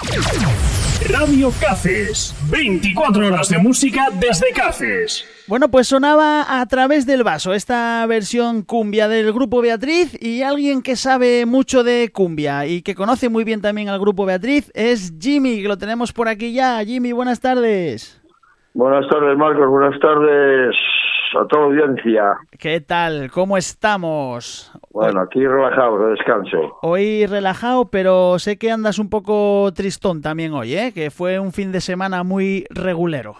Radio Caces, 24 horas de música desde Caces. Bueno, pues sonaba a través del vaso esta versión cumbia del grupo Beatriz y alguien que sabe mucho de cumbia y que conoce muy bien también al grupo Beatriz es Jimmy, que lo tenemos por aquí ya. Jimmy, buenas tardes. Buenas tardes, Marcos. Buenas tardes a toda audiencia. ¿Qué tal? ¿Cómo estamos? Bueno, aquí relajado, de descanso. Hoy relajado, pero sé que andas un poco tristón también hoy, ¿eh? Que fue un fin de semana muy regulero.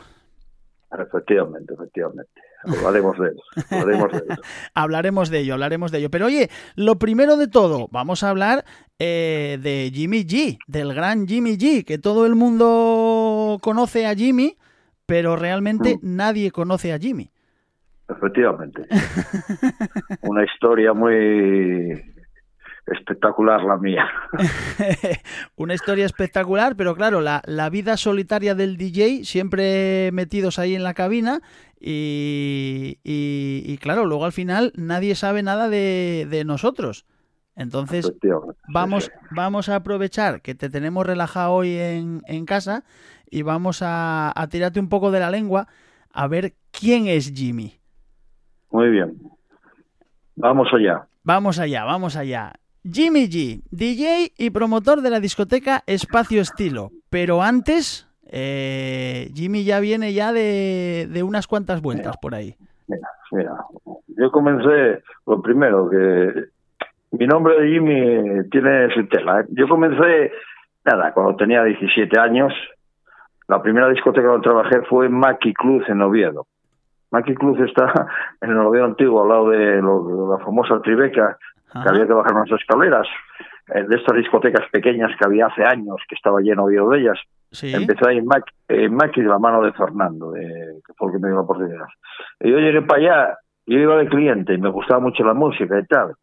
Efectivamente, efectivamente. Hablaremos de ello. Hablaremos de ello. hablaremos de ello, hablaremos de ello. Pero oye, lo primero de todo, vamos a hablar eh, de Jimmy G, del gran Jimmy G, que todo el mundo conoce a Jimmy, pero realmente Mm. nadie conoce a Jimmy. Efectivamente. Una historia muy espectacular la mía. Una historia espectacular, pero claro, la, la vida solitaria del DJ, siempre metidos ahí en la cabina, y, y- y claro, luego al final nadie sabe nada de, de nosotros. Entonces, sí, vamos, sí. vamos a aprovechar que te tenemos relajado hoy en, en casa y vamos a, a tirarte un poco de la lengua a ver quién es Jimmy. Muy bien. Vamos allá. Vamos allá, vamos allá. Jimmy G, DJ y promotor de la discoteca Espacio Estilo. Pero antes, eh, Jimmy ya viene ya de, de unas cuantas vueltas por ahí. Mira, mira, yo comencé, lo primero, que mi nombre de Jimmy tiene su tela. ¿eh? Yo comencé, nada, cuando tenía 17 años, la primera discoteca donde trabajé fue Maki Cruz en Oviedo. Maki Cruz está en el Oviedo antiguo, al lado de, lo- de la famosa Tribeca, que Ajá. había que bajar unas escaleras, eh, de estas discotecas pequeñas que había hace años, que estaba lleno de ellas. Sí. Empecé ahí en Maki de la mano de Fernando, de, que fue el que me dio la oportunidad. Y yo llegué para allá, yo iba de cliente y me gustaba mucho la música y tal.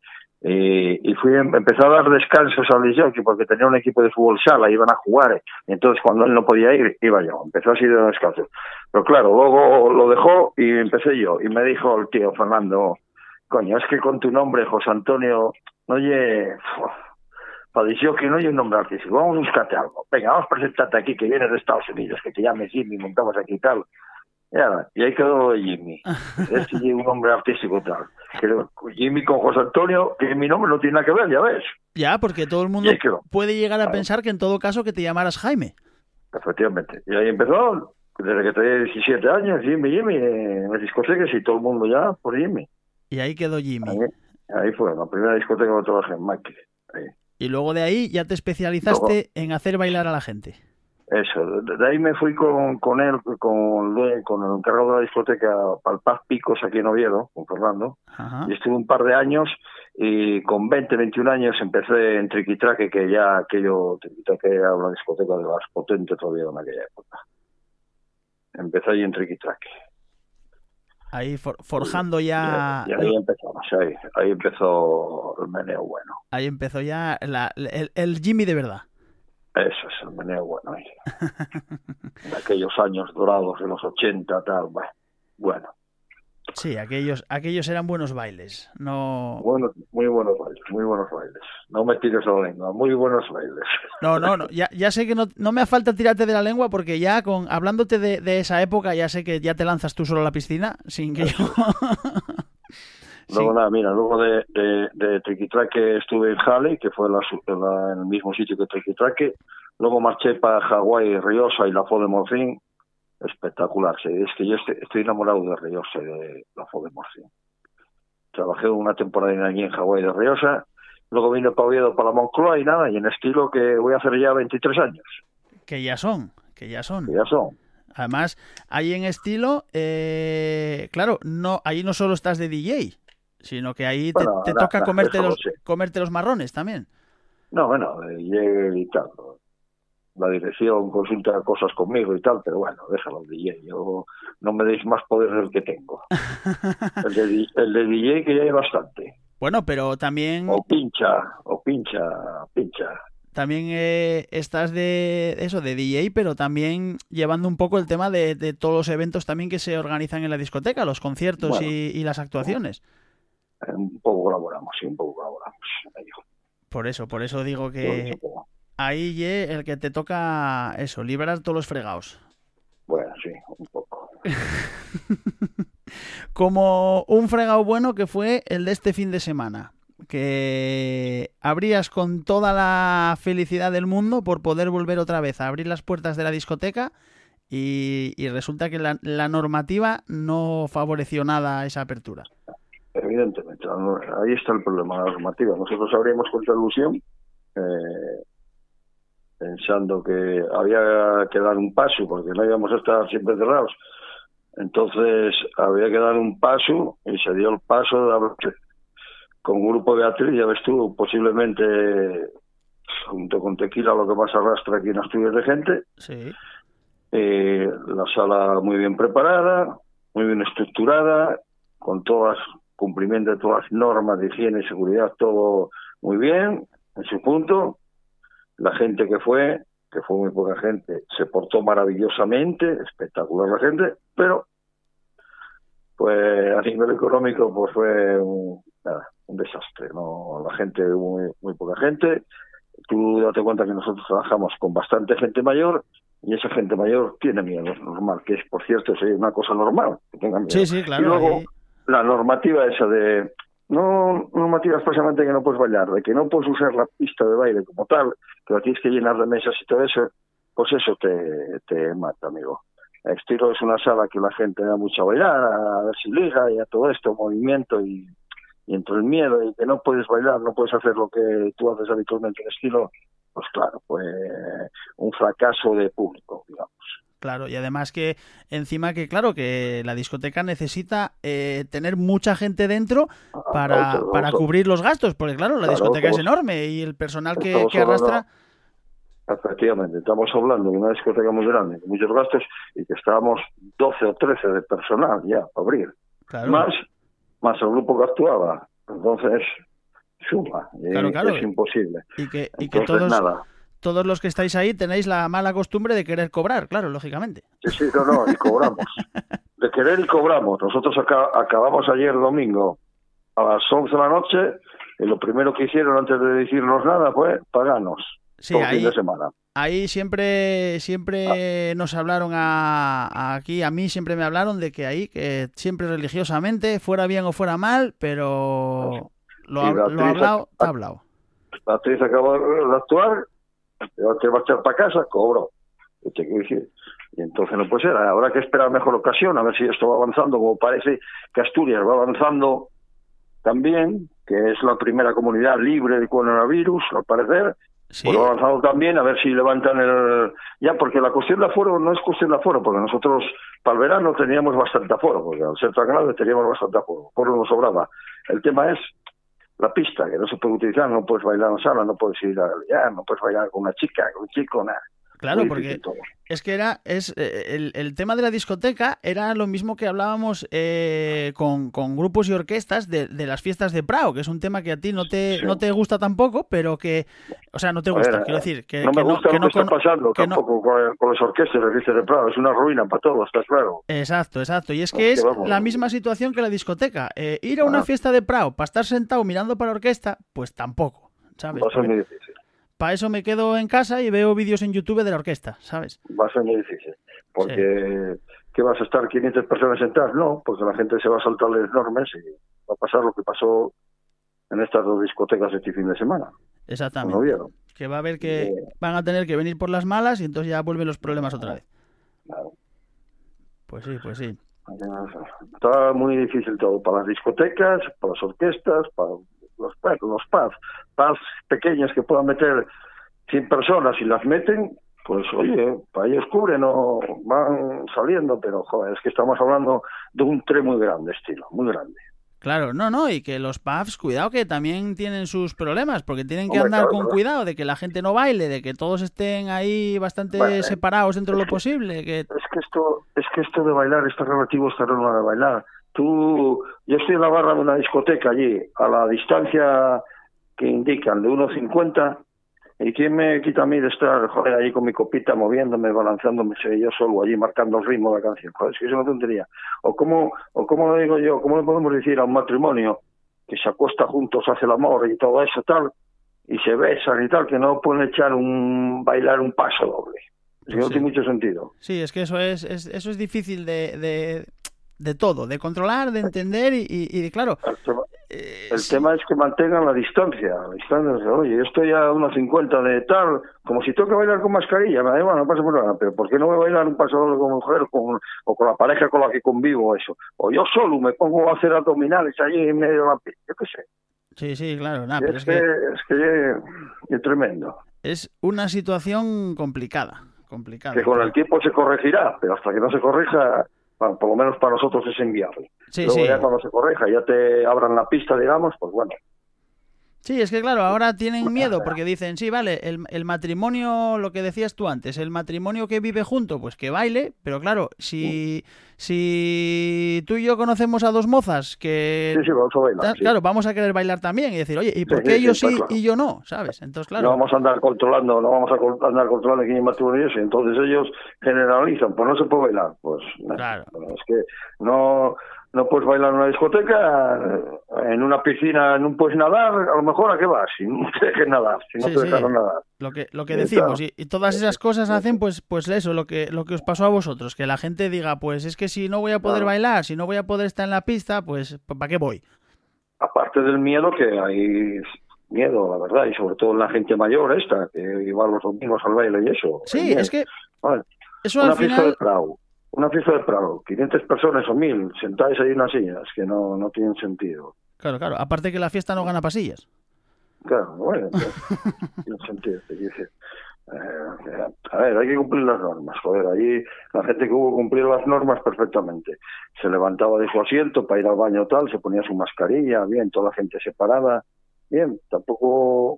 Eh, y fui empecé a dar descansos al disjockey porque tenía un equipo de fútbol sala, iban a jugar. Y entonces cuando él no podía ir, iba yo. Empezó así de descansos. Pero claro, luego lo dejó y empecé yo. Y me dijo el tío Fernando, coño, es que con tu nombre, José Antonio, oye, para que no hay un nombre artístico, vamos a buscarte algo. Venga, vamos a presentarte aquí, que vienes de Estados Unidos, que te llames Jimmy, montamos aquí y tal. Y, ahí quedó Jimmy. Es un nombre artístico tal. Jimmy con José Antonio, que mi nombre no tiene nada que ver, ya ves. Ya, porque todo el mundo puede llegar a pensar que en todo caso que te llamaras Jaime. Efectivamente. Y ahí empezó, desde que tenía 17 años, Jimmy, Jimmy, en las discotecas y todo el mundo ya por Jimmy. Y ahí quedó Jimmy. Ahí, ahí fue, la primera discoteca donde trabajé en. Ahí. Y luego de ahí ya te especializaste en hacer bailar a la gente. Eso, de ahí me fui con, con él, con, con el encargado de la discoteca Palpaz Picos aquí en Oviedo, con Fernando, Ajá. y estuve un par de años y con 20, 21 años empecé en Triquitraque, que ya aquello, Triquitraque era una discoteca de las potentes todavía en aquella época. Empecé ahí en Triquitraque. Ahí for- forjando ya. Y, y ahí empezamos, ahí, ahí empezó el meneo bueno. Ahí empezó ya la- el, el Jimmy de verdad. Eso es el meneo bueno ahí. En aquellos años dorados de los 80, tal, bueno. bueno. Sí, aquellos, aquellos eran buenos bailes. No, muy buenos bailes, muy buenos bailes. No me tires la lengua, muy buenos bailes. no, no, no. Ya, ya sé que no, no me hace falta tirarte de la lengua porque ya con hablándote de, de esa época ya sé que ya te lanzas tú solo a la piscina sin que yo. Luego Sí. nada, mira, luego de, de, de Triquitraque estuve en Halley, que fue la, la- en el mismo sitio que Triquitraque. Luego marché para Hawái, Riosa y la Fo de Morfín. Espectacular, sí. Es que yo estoy, estoy enamorado de Riosa y de la Fo de Morfín. Trabajé una temporada allí en Hawái de Riosa. Luego vine para Oviedo, para la Moncloa y nada, y en estilo que voy a hacer ya 23 años. que ya son, que ya son. Que ya son. Además, ahí en estilo, eh, claro, no, ahí no solo estás de DJ, sino que ahí te, Bueno, te na- toca na, comerte los, sé. comerte los marrones también. No, bueno, eh, llegué y tal. la dirección consulta cosas conmigo y tal, pero bueno, déjalo, DJ. Yo no me deis más poder del que tengo. el, de, el de DJ que ya hay bastante. Bueno, pero también... O pincha, o pincha, pincha. También eh, estás de eso, de DJ, pero también llevando un poco el tema de, de, todos los eventos también que se organizan en la discoteca, los conciertos Bueno, y, y las actuaciones. Un poco colaboramos, sí, un poco colaboramos. Por eso, por eso digo que ahí ye, el que te toca eso, liberar todos los fregados. Bueno, sí, un poco. Como un fregado bueno que fue el de este fin de semana. Que abrías con toda la felicidad del mundo por poder volver otra vez a abrir las puertas de la discoteca y, y resulta que la, la normativa no favoreció nada esa apertura. Evidentemente, ahí está el problema, la normativa. Nosotros abrimos contra ilusión, eh, pensando que había que dar un paso, porque no íbamos a estar siempre cerrados. Entonces había que dar un paso y se dio el paso de abrir con Grupo Beatriz, ya ves tú, posiblemente junto con Tequila lo que más arrastra aquí en Asturias de gente. Sí. Eh, la sala muy bien preparada, muy bien estructurada, con todas cumplimiento de todas las normas de higiene y seguridad, todo muy bien, en su punto. La gente que fue, que fue muy poca gente, se portó maravillosamente, espectacular la gente, pero pues a nivel económico pues fue un, nada, un desastre, no la gente muy muy poca gente. Tú date cuenta que nosotros trabajamos con bastante gente mayor y esa gente mayor tiene miedo, es normal, que es por cierto es una cosa normal, que tengan miedo. Sí, sí, claro. Y luego ahí- la normativa esa de no normativa expresamente que no puedes bailar, de que no puedes usar la pista de baile como tal, que la tienes que llenar de mesas y todo eso, pues eso te, te mata, amigo. Estilo es una sala que la gente da mucho a bailar, a ver si liga y a todo esto, movimiento y, y entre el miedo y que no puedes bailar, no puedes hacer lo que tú haces habitualmente en estilo, pues claro, pues un fracaso de público, digamos. Claro, y además que encima que, claro, que la discoteca necesita eh, tener mucha gente dentro para, Otro, para otro. cubrir los gastos, porque claro, la Claro, discoteca es enorme y el personal que, arrastra... Efectivamente, estamos hablando de una discoteca muy grande, con muchos gastos, y que estábamos 12 o 13 de personal ya para abrir. Claro, Más, más el grupo que actuaba. Entonces, suma. Claro, claro. Es imposible. y que, y que Entonces, todos, nada. Todos los que estáis ahí tenéis la mala costumbre de querer cobrar, claro, lógicamente. Sí, sí, no, no, y cobramos. De querer y cobramos. Nosotros aca- acabamos ayer domingo a las 11 de la noche y lo primero que hicieron antes de decirnos nada fue pagarnos. Sí, todo ahí, fin de semana. ahí siempre, siempre nos hablaron a, a aquí, a mí siempre me hablaron de que ahí, que siempre religiosamente, fuera bien o fuera mal, pero lo, ha- lo hablado, está hablado. La actriz acabó de actuar, te va a echar para casa, cobro. ¿Qué te quiero decir? Y entonces no puede ser, habrá que esperar mejor ocasión, a ver si esto va avanzando, como parece que Asturias va avanzando también, que es la primera comunidad libre de coronavirus, al parecer, Sí, pues va avanzando también, a ver si levantan el... Ya, porque la cuestión de aforo no es cuestión de aforo, porque nosotros para el verano teníamos bastante aforo, porque al ser tan grande teníamos bastante aforo, por nos sobraba. El tema es la pista, que no se puede utilizar, no puedes bailar en sala, no puedes ir a ya, no puedes bailar con una chica, con un chico, nada. Claro, Muy porque es que era es eh, el, el tema de la discoteca era lo mismo que hablábamos eh, con, con grupos y orquestas de, de las fiestas de Prado, que es un tema que a ti no te Sí. no te gusta tampoco, pero que o sea, no te gusta, ver, quiero decir, que no que me gusta que lo que está cono- pasando que no- tampoco con, con las orquestas de Fiestas de Prado, es una ruina para todos, está claro. Exacto, exacto. Y es que que es vamos. la misma situación que la discoteca. Eh, ir a una Ah. fiesta de Prado para estar sentado mirando para la orquesta, pues tampoco, ¿sabes? Va Para eso me quedo en casa y veo vídeos en YouTube de la orquesta, ¿sabes? va a ser muy difícil. Porque, ¿qué vas a estar 500 personas sentadas? No, porque la gente se va a saltar las normas y va a pasar lo que pasó en estas dos discotecas este fin de semana. ¿No Exactamente. vieron? Que va a haber que Eh. van a tener que venir por las malas y entonces ya vuelven los problemas otra vez. Claro. Pues sí, pues sí. Está muy difícil todo, para las discotecas, para las orquestas, para los, bueno, los pequeños que puedan meter 100 personas y las meten, pues oye, para ellos cubren o van saliendo, pero joder, es que estamos hablando de un tren muy grande, estilo, muy grande. Claro, no, no, y que los pubs, cuidado que también tienen sus problemas, porque tienen que Hombre, andar claro, con cuidado de que la gente no baile, de que todos estén ahí bastante separados dentro de lo que- posible, que Es que esto, es que esto de bailar está relativo, está relativo de bailar. Tú, yo estoy en la barra de una discoteca allí, a la distancia que indican de 1.50, ¿y quién me quita a mí de estar, joder, allí con mi copita, moviéndome, balanceándome, sé yo solo allí marcando el ritmo de la canción? Joder, es que es una tontería. O cómo, o cómo lo digo yo, cómo le podemos decir a un matrimonio que se acuesta juntos, hace el amor y todo eso, tal, y se besan y tal, que no pueden echar un, bailar un paso doble. Es que no Sí. tiene mucho sentido. sí, es que eso es, es- eso es difícil de, de, de todo, de controlar, de entender y, y- y, claro, El tema, eh, el sí, tema es que mantengan la distancia. La distancia, oye, yo estoy a unos 50 de tal, como si tengo que bailar con mascarilla, me da igual, no pasa por nada, pero ¿por qué no voy a bailar un paso doble con mujer con, o con la pareja con la que convivo eso? O yo solo me pongo a hacer abdominales allí en medio de la pista, yo qué sé. sí, sí, claro, nada, pero es, es que, que es que es tremendo. es una situación complicada, complicada. Que con el tiempo se corregirá, pero hasta que no se corrija, bueno, por lo menos para nosotros es inviable. Sí, Luego sí. ya cuando se corrija, ya te abran la pista, digamos, pues bueno. Sí, es que claro, ahora tienen miedo porque dicen, sí, vale, el, el matrimonio, lo que decías tú antes, el matrimonio que vive junto, pues que baile, pero claro, si, si tú y yo conocemos a dos mozas que... Sí, sí, vamos a bailar. sí. Claro, vamos a querer bailar también y decir, oye, ¿y por qué ellos sí claro. y yo no? ¿Sabes? Entonces, No claro, vamos a andar controlando, no vamos a andar controlando quién es matrimonio y entonces ellos generalizan, pues no se puede bailar, pues no. Claro. Es que no no puedes bailar en una discoteca, eh, en una piscina no puedes nadar, a lo mejor a qué vas, si no te dejes nadar, si no Sí, te sí. dejaron nadar. lo que, lo que decimos, y, y todas esas cosas hacen pues, pues eso, lo que, lo que os pasó a vosotros, que la gente diga, pues es que si no voy a poder Claro. bailar, si no voy a poder estar en la pista, pues ¿para qué voy? Aparte del miedo que hay miedo, la verdad, y sobre todo en la gente mayor esta, que iba los domingos al baile y eso. Sí, es que Vale. eso una al de final... Prado, una fiesta de Prado, 500 personas o 1000 sentadas ahí en unas sillas, que no, no tienen sentido. Claro, claro, aparte que la fiesta no gana pasillas. Claro, bueno, pues, tiene sentido. te decir. Eh, a ver, hay que cumplir las normas, joder, allí la gente que hubo cumplió las normas perfectamente. Se levantaba de su asiento para ir al baño tal, se ponía su mascarilla, bien, toda la gente separada, bien, tampoco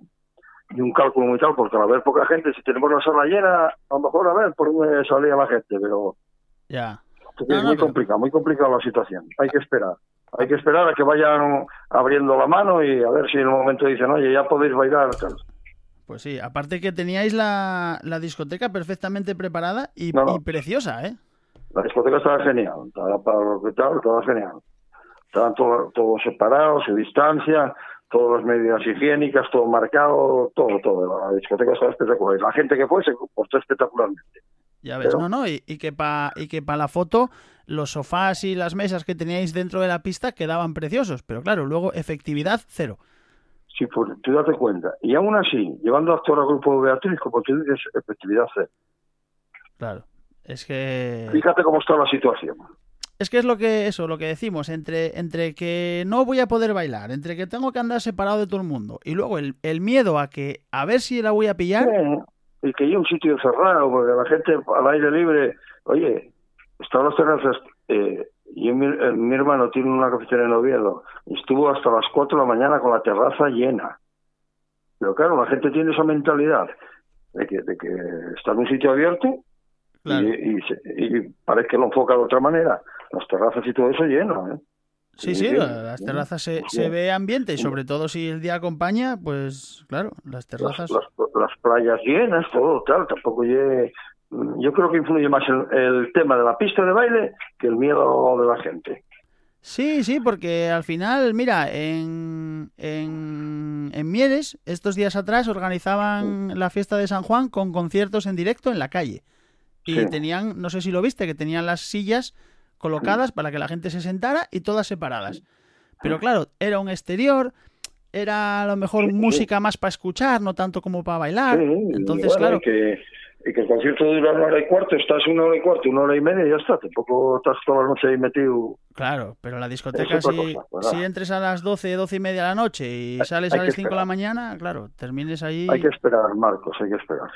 y un cálculo muy tal, porque al haber poca gente, si tenemos la sala llena, a lo mejor a ver por dónde salía la gente, pero Ya. es No, muy complicado, muy complicada la situación. Hay que esperar. Hay que esperar a que vayan abriendo la mano y a ver si en un momento dicen, oye, ya podéis bailar. Tal. Pues sí, aparte que teníais la, la discoteca perfectamente preparada y, No, no. y preciosa, ¿eh? La discoteca estaba genial, estaba para lo que tal, estaba genial. Estaban todo- todos separados, su distancia, todas las medidas higiénicas, todo marcado, todo, todo. La discoteca estaba espectacular. Y la gente que fue se comportó espectacularmente. Ya ves, Pero- no, no, y, y que para y que pa la foto los sofás y las mesas que teníais dentro de la pista quedaban preciosos, pero claro, luego efectividad cero. Sí, pues tú date cuenta. Y aún así, llevando a actuar al grupo de Beatriz, como tú dices, efectividad cero. Claro. Es que Fíjate cómo está la situación. es que es lo que eso, lo que decimos, entre entre que no voy a poder bailar, entre que tengo que andar separado de todo el mundo y luego el, el miedo a que a ver si la voy a pillar. Y que hay un sitio cerrado, porque la gente al aire libre, oye, están las terrazas, eh, y mi, eh, mi hermano tiene una cafetería en Oviedo, y estuvo hasta las 4 de la mañana con la terraza llena. Pero claro, la gente tiene esa mentalidad de que, de que está en un sitio abierto Claro. y, y, y parece que lo enfoca de otra manera. Las terrazas y todo eso lleno, ¿eh? Sí, Sí, sí, sí, la- las terrazas se, se ve ambiente y sobre todo si el día acompaña, pues claro, las las, terrazas. las, las playas llenas, todo tal, tampoco llegue... Yo creo que influye más el, el tema de la pista de baile que el miedo de la gente. Sí, sí, porque al final, mira, en, en, en Mieres, estos días atrás organizaban la fiesta de San Juan con conciertos en directo en la calle. Y Sí. tenían, no sé si lo viste, que tenían las sillas colocadas para que la gente se sentara y todas separadas. Pero claro, era un exterior, era a lo mejor Sí, sí. música más para escuchar, no tanto como para bailar. Sí, Ah, Entonces, bueno, claro, Y que, y que el concierto dura una hora y cuarto, estás una hora y cuarto, una hora y media y ya está. Tampoco estás toda la noche ahí metido. Claro, pero la discoteca, Es si, cosa, si entres a las 12, 12 y media de la noche y sales hay a las 5 de la mañana, claro, termines ahí. Hay que esperar, Marcos, hay que esperar.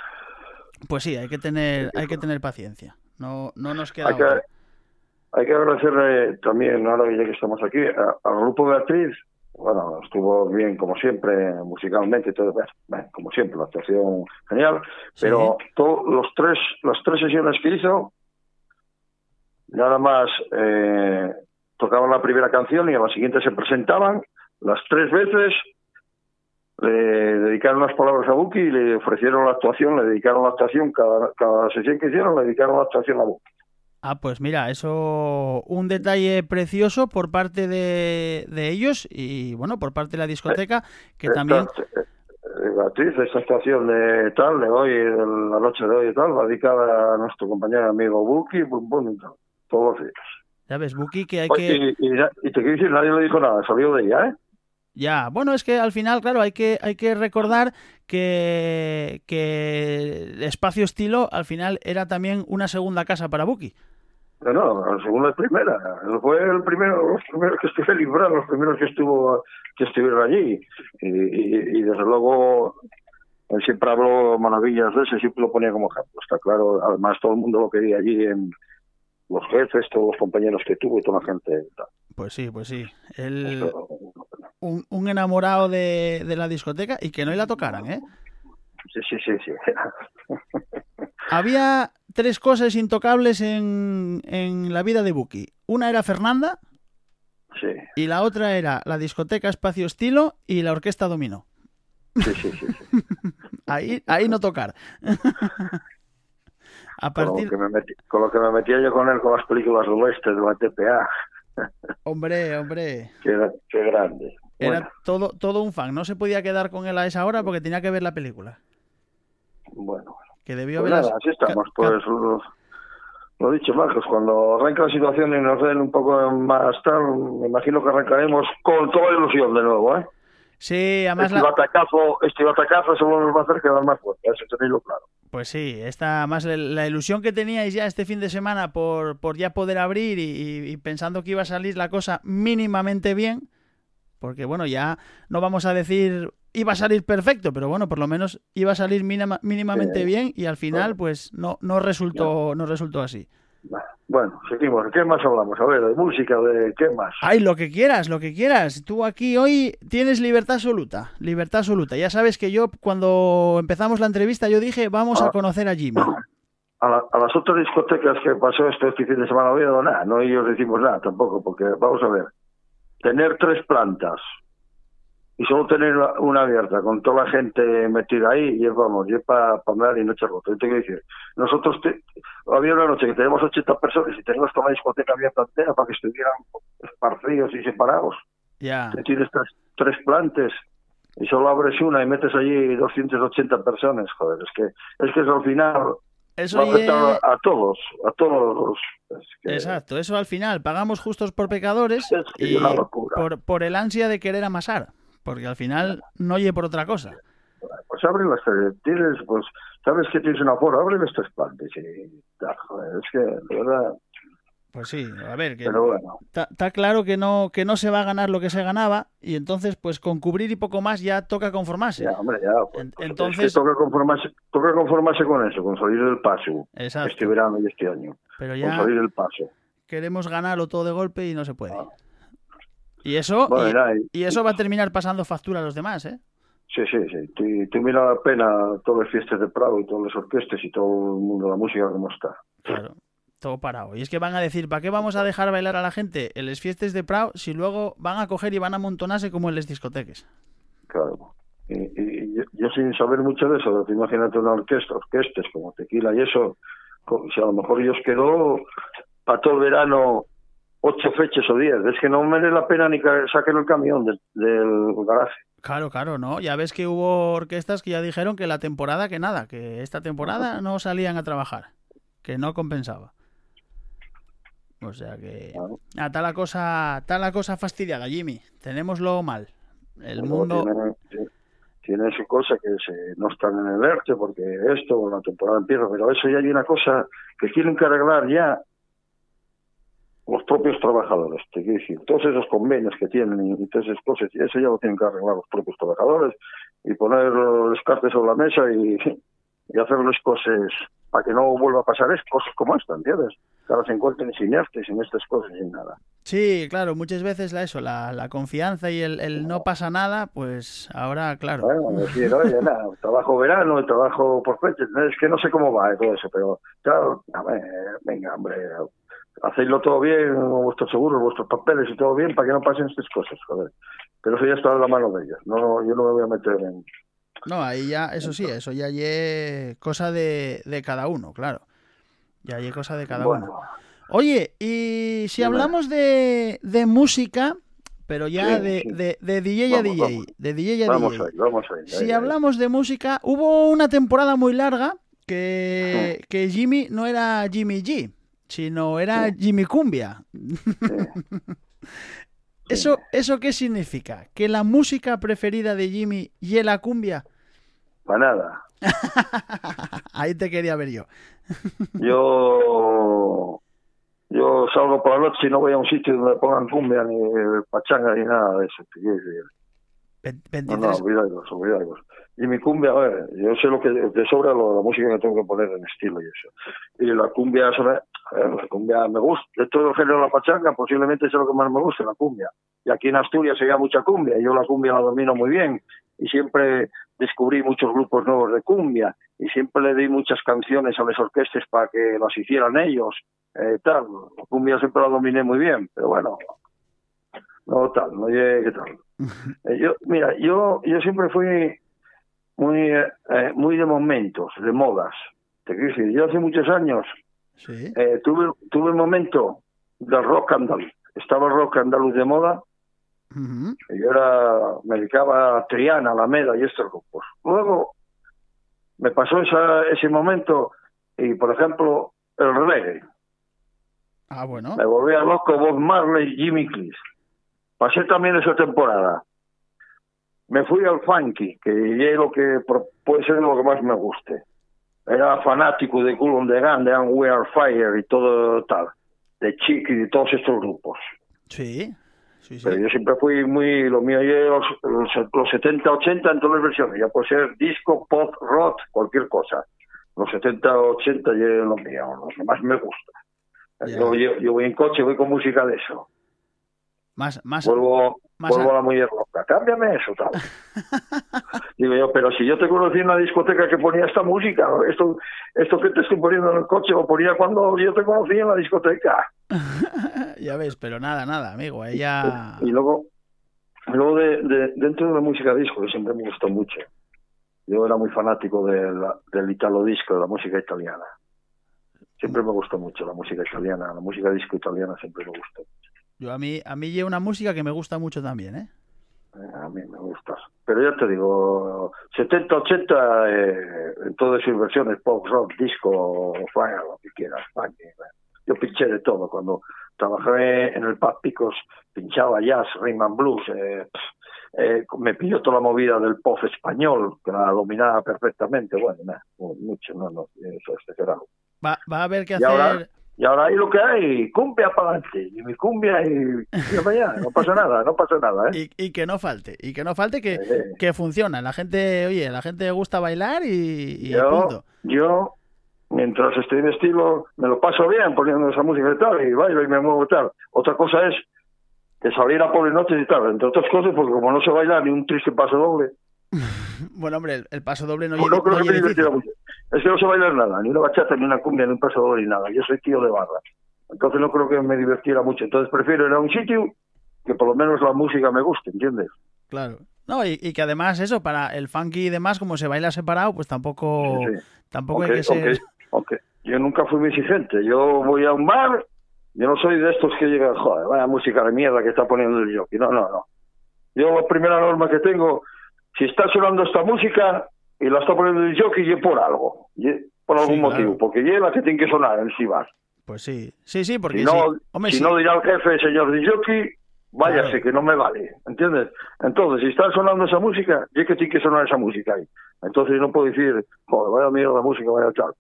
Pues sí, hay que tener, hay que tener paciencia. No, no nos queda Hay que, otra. Hay que agradecerle también, ahora ya que estamos aquí, al grupo Beatriz, bueno, estuvo bien como siempre, musicalmente todo, bueno, como siempre, la actuación genial, pero todos los tres, las tres sesiones que hizo, nada más eh, tocaban la primera canción y a la siguiente se presentaban, las tres veces le dedicaron unas palabras a Buki y le ofrecieron la actuación, le dedicaron la actuación, cada, cada sesión que hicieron le dedicaron la actuación a Buki. Ah, pues mira, eso un detalle precioso por parte de, de ellos y bueno, por parte de la discoteca que también... Beatriz, esta actuación de tal, de hoy, de la noche de hoy y tal, dedicada a nuestro compañero amigo Buki, bum, todos ellos. Ya ves, Buki, que hay que... Y, y, y, te quiero decir, nadie le dijo nada, salió de ella, ¿eh? Ya, bueno, es que al final, claro, hay que, hay que recordar que, que Espacio Estilo al final era también una segunda casa para Buki. No, no, la segunda es primera. Fue el primero, los primeros que estuve librado, los primeros que estuvo que estuvieron allí. Y, y, y, desde luego él siempre habló maravillas de ese, siempre lo ponía como ejemplo. Está claro, además todo el mundo lo quería allí en los jefes, todos los compañeros que tuvo y toda la gente. Pues sí, pues sí. Él, un, un enamorado de, de la discoteca y que no la tocaran, ¿eh? Sí, sí, sí, sí. Había tres cosas intocables en, en la vida de Buki. Una era Fernanda. Sí. Y la otra era la discoteca Espacio Estilo y la orquesta Dominó. Sí, sí, sí. sí. ahí, ahí no tocar. A partir... con, lo que me metí, con lo que me metía yo con él con las películas del oeste de la TPA. hombre, hombre. Qué, qué grande. Era bueno. todo, todo un fan. No se podía quedar con él a esa hora porque tenía que ver la película. Bueno, que debió pues haber nada, así estamos, pues lo, lo dicho, Marcos, cuando arranque la situación y nos den un poco más tal, me imagino que arrancaremos con toda ilusión de nuevo, ¿eh? Sí, además este la... batacazo, este batacazo solo nos va a hacer quedar más fuerte, eso tenéislo claro. Pues sí, esta más la ilusión que teníais ya este fin de semana por, por ya poder abrir y, y pensando que iba a salir la cosa mínimamente bien, porque bueno, ya no vamos a decir iba a salir perfecto, pero bueno, por lo menos iba a salir mínima, mínimamente Eh, bien y al final bueno. pues no, no resultó no resultó así. Bueno, seguimos. ¿Qué más hablamos? A ver, de música, de qué más. Ay, lo que quieras, lo que quieras. Tú aquí hoy tienes libertad absoluta, libertad absoluta. Ya sabes que yo cuando empezamos la entrevista yo dije vamos a Ah. conocer a Jimmy. A, la- a las otras discotecas que pasó esto este fin de semana no nada, no ellos decimos nada tampoco, porque vamos a ver, tener tres plantas y solo tener una- una abierta con toda la gente metida ahí, y es, vamos, y es para pa andar y noche rota. Yo te quiero decir, nosotros te- había una noche que teníamos 80 personas y teníamos toda la discoteca abierta entera para que estuvieran esparcidos y separados. Ya. Te tienes tres, tres plantas y solo abres una y metes allí 280 personas, joder, es que es que eso al final Eso va a afectar a, a todos, a todos los... que- Exacto, eso al final pagamos justos por pecadores Es que y por, por el ansia de querer amasar, porque al final no oye por otra cosa. Pues abre las tres, tienes, pues, sabes que tienes una aforo, abre las tres joder, es que, de verdad, Pues sí, a ver, que pero bueno, está claro que no, que no se va a ganar lo que se ganaba y entonces pues con cubrir y poco más ya toca conformarse. ya, hombre, ya, pues, En- pues, entonces- es que toca conformarse, toca conformarse con eso, con salir del paso, Exacto. este verano y este año, Pero con ya salir del paso. queremos ganarlo todo de golpe y no se puede. Ah. Y eso, Bueno, y, ya, y- y eso va a terminar pasando factura a los demás, ¿eh? Sí, sí, sí. Tú mira la pena todas las fiestas de Prado y todas las orquestas y todo el mundo de la música como está. Claro, todo parado. Y es que van a decir, ¿para qué vamos a dejar bailar a la gente en las fiestas de Prado si luego van a coger y van a amontonarse como en las discoteques? Claro. Y, y- yo, yo sin saber mucho de eso, tú imagínate una orquesta, orquestas como Tequila y eso, si a lo mejor ellos quedó para todo el verano ocho fechas o diez, es que no merece la pena ni que saquen el camión del, del garaje. Claro, claro, ¿no? Ya ves que hubo orquestas que ya dijeron que la temporada que nada, que esta temporada no salían a trabajar, que no compensaba. O sea que ah, está la cosa, está la cosa fastidiada, Jimmy. Tenemoslo mal. El mundo Tiene, tiene su cosa que se, no están en el ERTE porque esto, la temporada empieza, pero eso ya hay una cosa que tienen que arreglar ya los propios trabajadores, te quiero decir, todos esos convenios que tienen y, y todas esas cosas, y eso ya lo tienen que arreglar los propios trabajadores y poner los cartes sobre la mesa y, y hacer las cosas para que no vuelva a pasar es, cosas como esta, ¿entiendes? Que ahora se encuentren sin arte, sin estas cosas, sin nada. Sí, claro, muchas veces la, eso, la, la confianza y el, el, no pasa nada, pues ahora, claro. Bueno, decir, oye, nada, trabajo verano, trabajo por fecha, es que no sé cómo va todo eso, pero claro, a ver, venga, hombre, hacedlo todo bien, vuestros seguros, vuestros papeles y todo bien para que no pasen estas cosas, joder. Pero eso ya está en la mano de ellos, no, yo no me voy a meter en... No, ahí ya, eso sí, eso ya es cosa de, de cada uno, claro. Ya hay cosa de cada bueno, uno. Oye, y si hablamos de, de música, pero ya Sí, de, sí. de, de DJ a DJ, vamos. de DJ a Vamos DJ. ahí, vamos ahí. Si ahí, hablamos de música, hubo una temporada muy larga que, que Jimmy no era Jimmy G, sino era Jimmy Cumbia. ¿Eso, ¿Eso qué significa? ¿Que la música preferida de Jimmy y la cumbia? Para nada. Ahí te quería ver yo. Yo yo salgo por la noche y no voy a un sitio donde pongan cumbia ni pachanga ni nada de eso. te quiero decir. Ve- No, 23. no, olvidadlos, olvidadlos. Y mi cumbia, a ver, yo sé lo que de sobra lo, la música que tengo que poner en estilo y eso. Y la cumbia, ver, la cumbia me gusta. De todo el género de la pachanga, posiblemente es lo que más me gusta, la cumbia. Y aquí en Asturias se mucha cumbia, yo la cumbia la domino muy bien. Y siempre descubrí muchos grupos nuevos de cumbia, y siempre le di muchas canciones a las orquestas para que las hicieran ellos. Eh, tal, la cumbia siempre la dominé muy bien, pero bueno, no tal, no llegué, ¿qué tal? Eh, yo, mira, yo, yo siempre fui muy, eh, eh, muy de momentos, de modas. Te quiero decir, yo hace muchos años Sí. eh, tuve, tuve un momento del rock andaluz. Estaba el rock andaluz de moda Ujú. y yo era, me dedicaba a Triana, Alameda y estos grupos. Luego me pasó esa, ese momento y, por ejemplo, el reggae. Ah, bueno. Me volvía loco Bob Marley y Jimmy Cliff. Pasé también esa temporada. Me fui al funky, que es lo que puede ser lo que más me guste. Era fanático de Cool on the Gun, de And We Are Fire y todo tal. De Chic y de todos estos grupos. Sí. Sí, sí. Pero yo siempre fui muy, lo mío es los, los, los 70, 80 en todas las versiones. Ya puede ser disco, pop, rock, cualquier cosa. Los 70, 80 es lo mío, lo que más me gusta. Ya. Yo, yo, yo voy en coche, voy con música de eso. Más, más, Vuelvo, más vuelvo a- la mujer loca. Cámbiame eso, tal. Digo yo, pero si yo te conocí en una discoteca que ponía esta música, esto, esto que te estoy poniendo en el coche lo ponía cuando yo te conocí en la discoteca. ya ves, pero nada, nada, amigo. Ella. Y luego, luego de, de- dentro de la música disco, que siempre me gustó mucho. Yo era muy fanático de la- del italo disco, de la música italiana. Siempre me gustó mucho la música italiana, la música disco italiana siempre me gustó. Yo a mí, a mí lleva una música que me gusta mucho también, ¿eh? A mí me gusta. Pero ya te digo, 70, 80, eh, en todas sus versiones, pop, rock, disco, fire, lo que quieras. eh. Yo pinché de todo. Cuando trabajé en el Pub Picos, pinchaba jazz, rhythm and blues. eh, eh, me pilló toda la movida del pop español, que la dominaba perfectamente. Bueno, nada, mucho, no, no, eso es carajo. Va, va a haber que Y hacer. ahora- Y ahora ahí lo que hay, cumbia para adelante, y mi cumbia y, y allá, no pasa nada, no pasa nada, ¿eh? Y, y que no falte, y que no falte que, Eh. que funciona. La gente, oye, la gente gusta bailar y, y yo, punto. yo, mientras estoy en estilo, me lo paso bien poniendo esa música y tal, y bailo y me muevo y tal. Otra cosa es que salir a por noches y tal, entre otras cosas, porque como no sé bailar ni un triste paso doble, Bueno, hombre, el, el paso doble no, lle- no creo no que me divirtiera mucho. Es que no sé bailar nada, ni una bachata, ni una cumbia, ni un paso doble, ni nada. Yo soy tío de barra. Entonces no creo que me divirtiera mucho. Entonces prefiero ir a un sitio que por lo menos la música me guste, ¿entiendes? Claro. No, y, y que además eso, para el funky y demás, como se baila separado, pues tampoco, Sí, sí. tampoco Aunque- hay que ser... aunque- aunque yo nunca fui muy exigente. Yo voy a un bar, yo no soy de estos que llegan, joder, vaya música de mierda que está poniendo el jockey. No, no, no. Yo la primera norma que tengo, si está sonando esta música y la está poniendo el jockey, yo por algo. Y por algún Sí, motivo, claro. porque es la que tiene que sonar en sí bar. Pues sí, sí, sí, porque Si no, sí. Hombre, si sí. no dirá el jefe, señor jockey, váyase, Claro. que no me vale, ¿entiendes? Entonces, si está sonando esa música, yo que tiene que sonar esa música ahí. Entonces no puedo decir, joder, vaya mierda la música, vaya tal.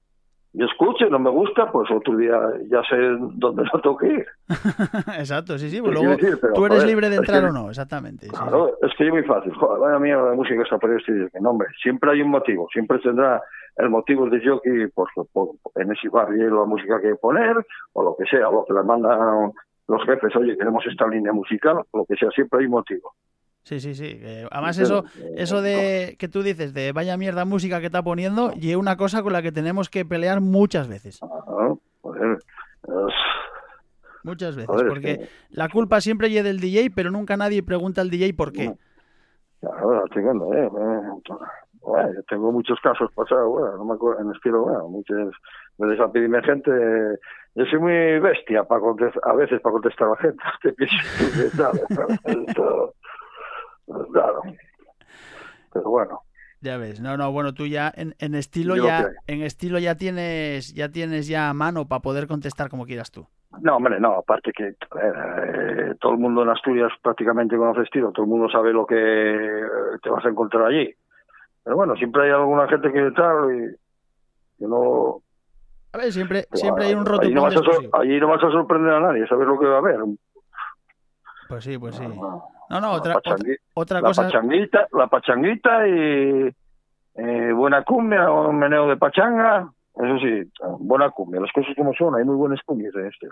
Yo escucho, no me gusta, pues otro día ya sé dónde no tengo que ir. Exacto, sí, sí. ¿Qué Pues luego decir? Pero, tú eres joder, libre de entrar que- o no, exactamente. sí, sí. Claro, es que es muy fácil. Joder, vaya mierda de música está por este que no, hombre, siempre hay un motivo, siempre tendrá el motivo de jockey, pues, por, en ese barrio la música que poner, o lo que sea, lo que le mandan los jefes, oye, tenemos esta línea musical, lo que sea, siempre hay motivo. Sí, sí, sí. además eso, eso de que tú dices de vaya mierda música que está poniendo, y es una cosa con la que tenemos que pelear muchas veces. muchas veces, porque la culpa siempre llega del DJ, pero nunca nadie pregunta al DJ por qué. Claro, tengo, eh, bueno, tengo muchos casos pasados, bueno, no me acuerdo, en estilo, bueno, muchas veces a pedirme gente, yo soy muy bestia para a veces para contestar a la gente, te claro, pero bueno. Ya ves, no, no, bueno, tú ya en, en estilo ya, en estilo ya tienes, ya tienes ya mano para poder contestar como quieras tú. No, hombre, no, aparte que eh, todo el mundo en Asturias prácticamente conoce estilo, todo el mundo sabe lo que te vas a encontrar allí. Pero bueno, siempre hay alguna gente que tal y que no... A ver, siempre, siempre hay un roto allí no, vas a allí no vas a sorprender a nadie, saber lo que va a haber. Pues sí, pues sí. No, no, otra, otra, cosa... La pachanguita, la pachanguita y eh, buena cumbia, un meneo de pachanga, eso sí, buena cumbia, las cosas como son, hay muy buenas cumbias en este.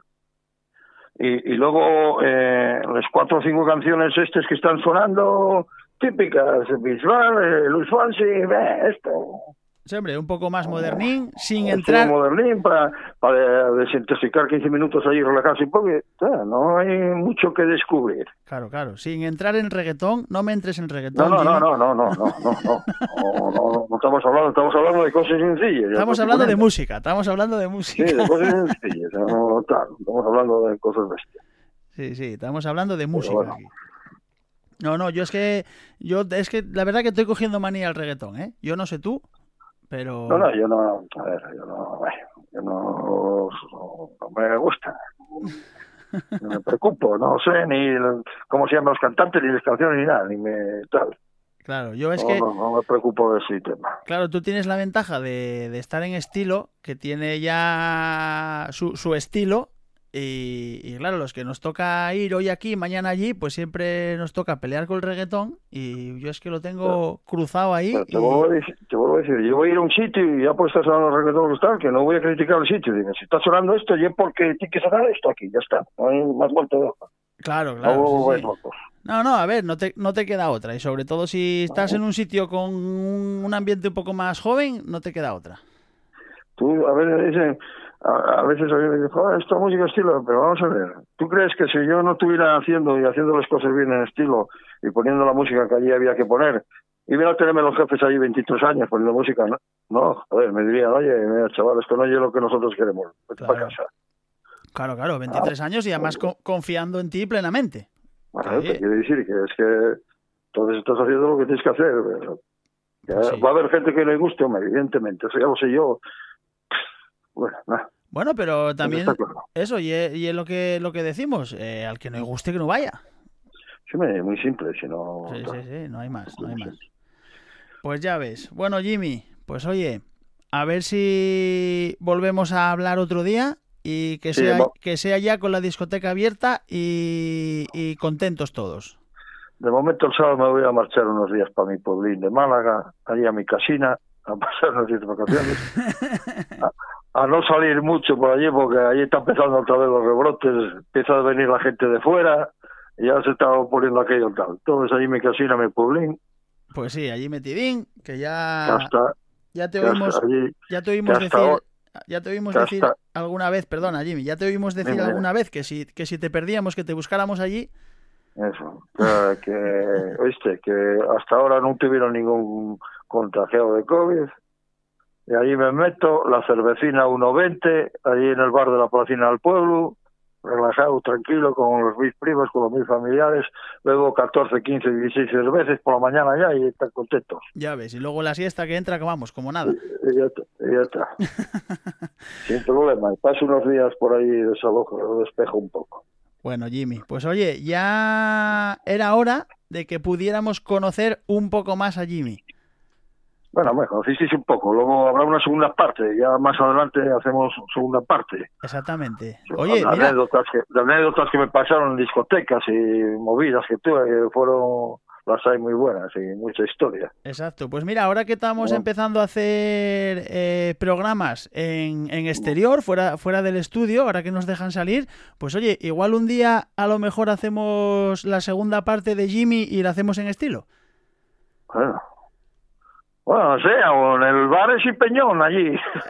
Y, y luego eh, las cuatro o cinco canciones estas que están sonando, típicas, Bisbal, eh, Luis Fonsi, esto, Siempre un poco más modernín, sin entrar... modernín para, para desintoxicar 15 minutos allí, relajarse un poco. No hay mucho que descubrir. Claro, claro. Sin entrar en reggaetón, no me entres en reggaetón. No, no, no, no, no, no, no, no, no, no, no, estamos hablando, estamos hablando de cosas sencillas. Estamos hablando de música, estamos hablando de música. Sí, de cosas sencillas, no, estamos hablando de cosas bestias. Sí, sí, estamos hablando de música aquí. No, no, yo es que, yo es que la verdad que estoy cogiendo manía al reggaetón, ¿eh? Yo no sé tú, pero... No, no, yo no, a ver, yo no, yo no, no me gusta. No me preocupo, no sé ni cómo se llaman los cantantes, ni las canciones, ni nada, ni me tal. Claro, yo es que... No, no, me preocupo de ese tema. Claro, tú tienes la ventaja de, de estar en estilo, que tiene ya su, su estilo, y, claro, los que nos toca ir hoy aquí, mañana allí, pues siempre nos toca pelear con el reggaetón y yo es que lo tengo cruzado ahí. Te, vuelvo a decir, yo voy a ir a un sitio y ya pues estar sonando el reggaetón tal, que no voy a criticar el sitio. Dime, si está sonando esto, y es porque tiene que sonar esto aquí, ya está. No hay más vuelta de hoja. Claro, claro. No, no, a ver, no te, no te queda otra. Y sobre todo si estás en un sitio con un ambiente un poco más joven, no te queda otra. Tú, a ver, dicen a, veces alguien me dice, joder, esto música estilo, pero vamos a ver, ¿tú crees que si yo no estuviera haciendo y haciendo las cosas bien en estilo y poniendo la música que allí había que poner, y a tenerme los jefes allí 23 años poniendo música, no, no a ver, me dirían, oye, mira, chaval, esto no es lo que nosotros queremos, claro. para casa. Claro, claro, 23 años y además confiando en ti plenamente. Bueno, te quiero decir que es que entonces estás haciendo lo que tienes que hacer. Va a haber gente que le guste, evidentemente, eso ya lo sé yo, bueno, pero también eso, y es, lo que lo que decimos, eh, al que no le guste que no vaya. Sí, muy simple, si no... Sí, sí, sí, no hay más, no hay más. Pues ya ves. Bueno, Jimmy, pues oye, a ver si volvemos a hablar otro día y que, sea, que sea ya con la discoteca abierta y, y, contentos todos. De momento el sábado me voy a marchar unos días para mi pueblín de Málaga, allí a mi casina, a pasar unas días de vacaciones. a no salir mucho por allí porque allí está empezando otra vez los rebrotes, empieza a venir la gente de fuera y ya se está poniendo aquello tal. Entonces allí me casina, me pueblín. Pues sí, allí metidín, que ya ya te oímos ya te oímos decir ya te oímos decir alguna vez, perdona Jimmy, ya te oímos decir alguna vez que si que si te perdíamos que te buscáramos allí. Eso, que, que oíste, que hasta ahora no tuvieron ningún contagiado de COVID y allí me meto, la cervecina 1.20, allí en el bar de la Placina del Pueblo, relajado, tranquilo, con los mis primos, con los mis familiares, luego 14, 15, 16 cervezas por la mañana ya y están contentos. Ya ves, y luego la siesta que entra, que vamos, como nada. Y, ya está, y ya está. Sin problema, paso unos días por ahí de lo despejo un poco. Bueno, Jimmy, pues oye, ya era hora de que pudiéramos conocer un poco más a Jimmy. Bueno, me conocisteis un poco, luego habrá una segunda parte, ya más adelante hacemos segunda parte. Exactamente. Oye, anécdotas, que, anécdotas que me pasaron en discotecas y movidas que tuve, que fueron las hay muy buenas y mucha historia. Exacto. Pues mira, ahora que estamos empezando a hacer eh, programas en, en, exterior, fuera, fuera del estudio, ahora que nos dejan salir, pues oye, igual un día a lo mejor hacemos la segunda parte de Jimmy y la hacemos en estilo. Bueno, bueno, no sé, o en el bar es Peñón allí.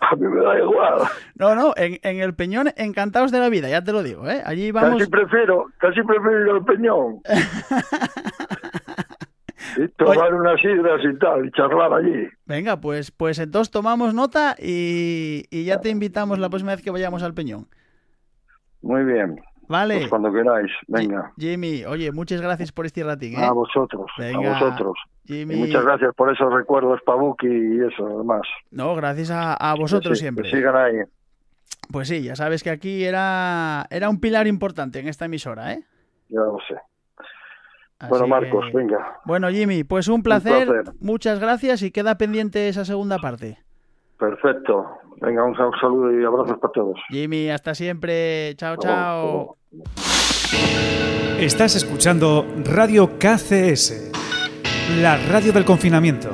a mí me da igual. No, no, en, en, el Peñón encantados de la vida, ya te lo digo, ¿eh? Allí vamos... Casi prefiero, casi prefiero ir al Peñón. y tomar unas sidras y tal, y charlar allí. Venga, pues, pues entonces tomamos nota y, y ya te invitamos la próxima vez que vayamos al Peñón. Muy bien. Vale. Pues cuando queráis, venga. Jimmy, oye, muchas gracias por este ratín. ¿eh? A vosotros, venga, a vosotros. Jimmy. Y muchas gracias por esos recuerdos, Pabuki y eso, además. No, gracias a, a vosotros sí, siempre. Que sigan ahí. Pues sí, ya sabes que aquí era, era un pilar importante en esta emisora, ¿eh? Ya lo sé. Así bueno, Marcos, que... venga. Bueno, Jimmy, pues un placer. Un placer. Muchas gracias y queda pendiente esa segunda parte. Perfecto. Venga, un saludo y abrazos para todos. Jimmy, hasta siempre. Chao, chao. Estás escuchando Radio KCS, la radio del confinamiento.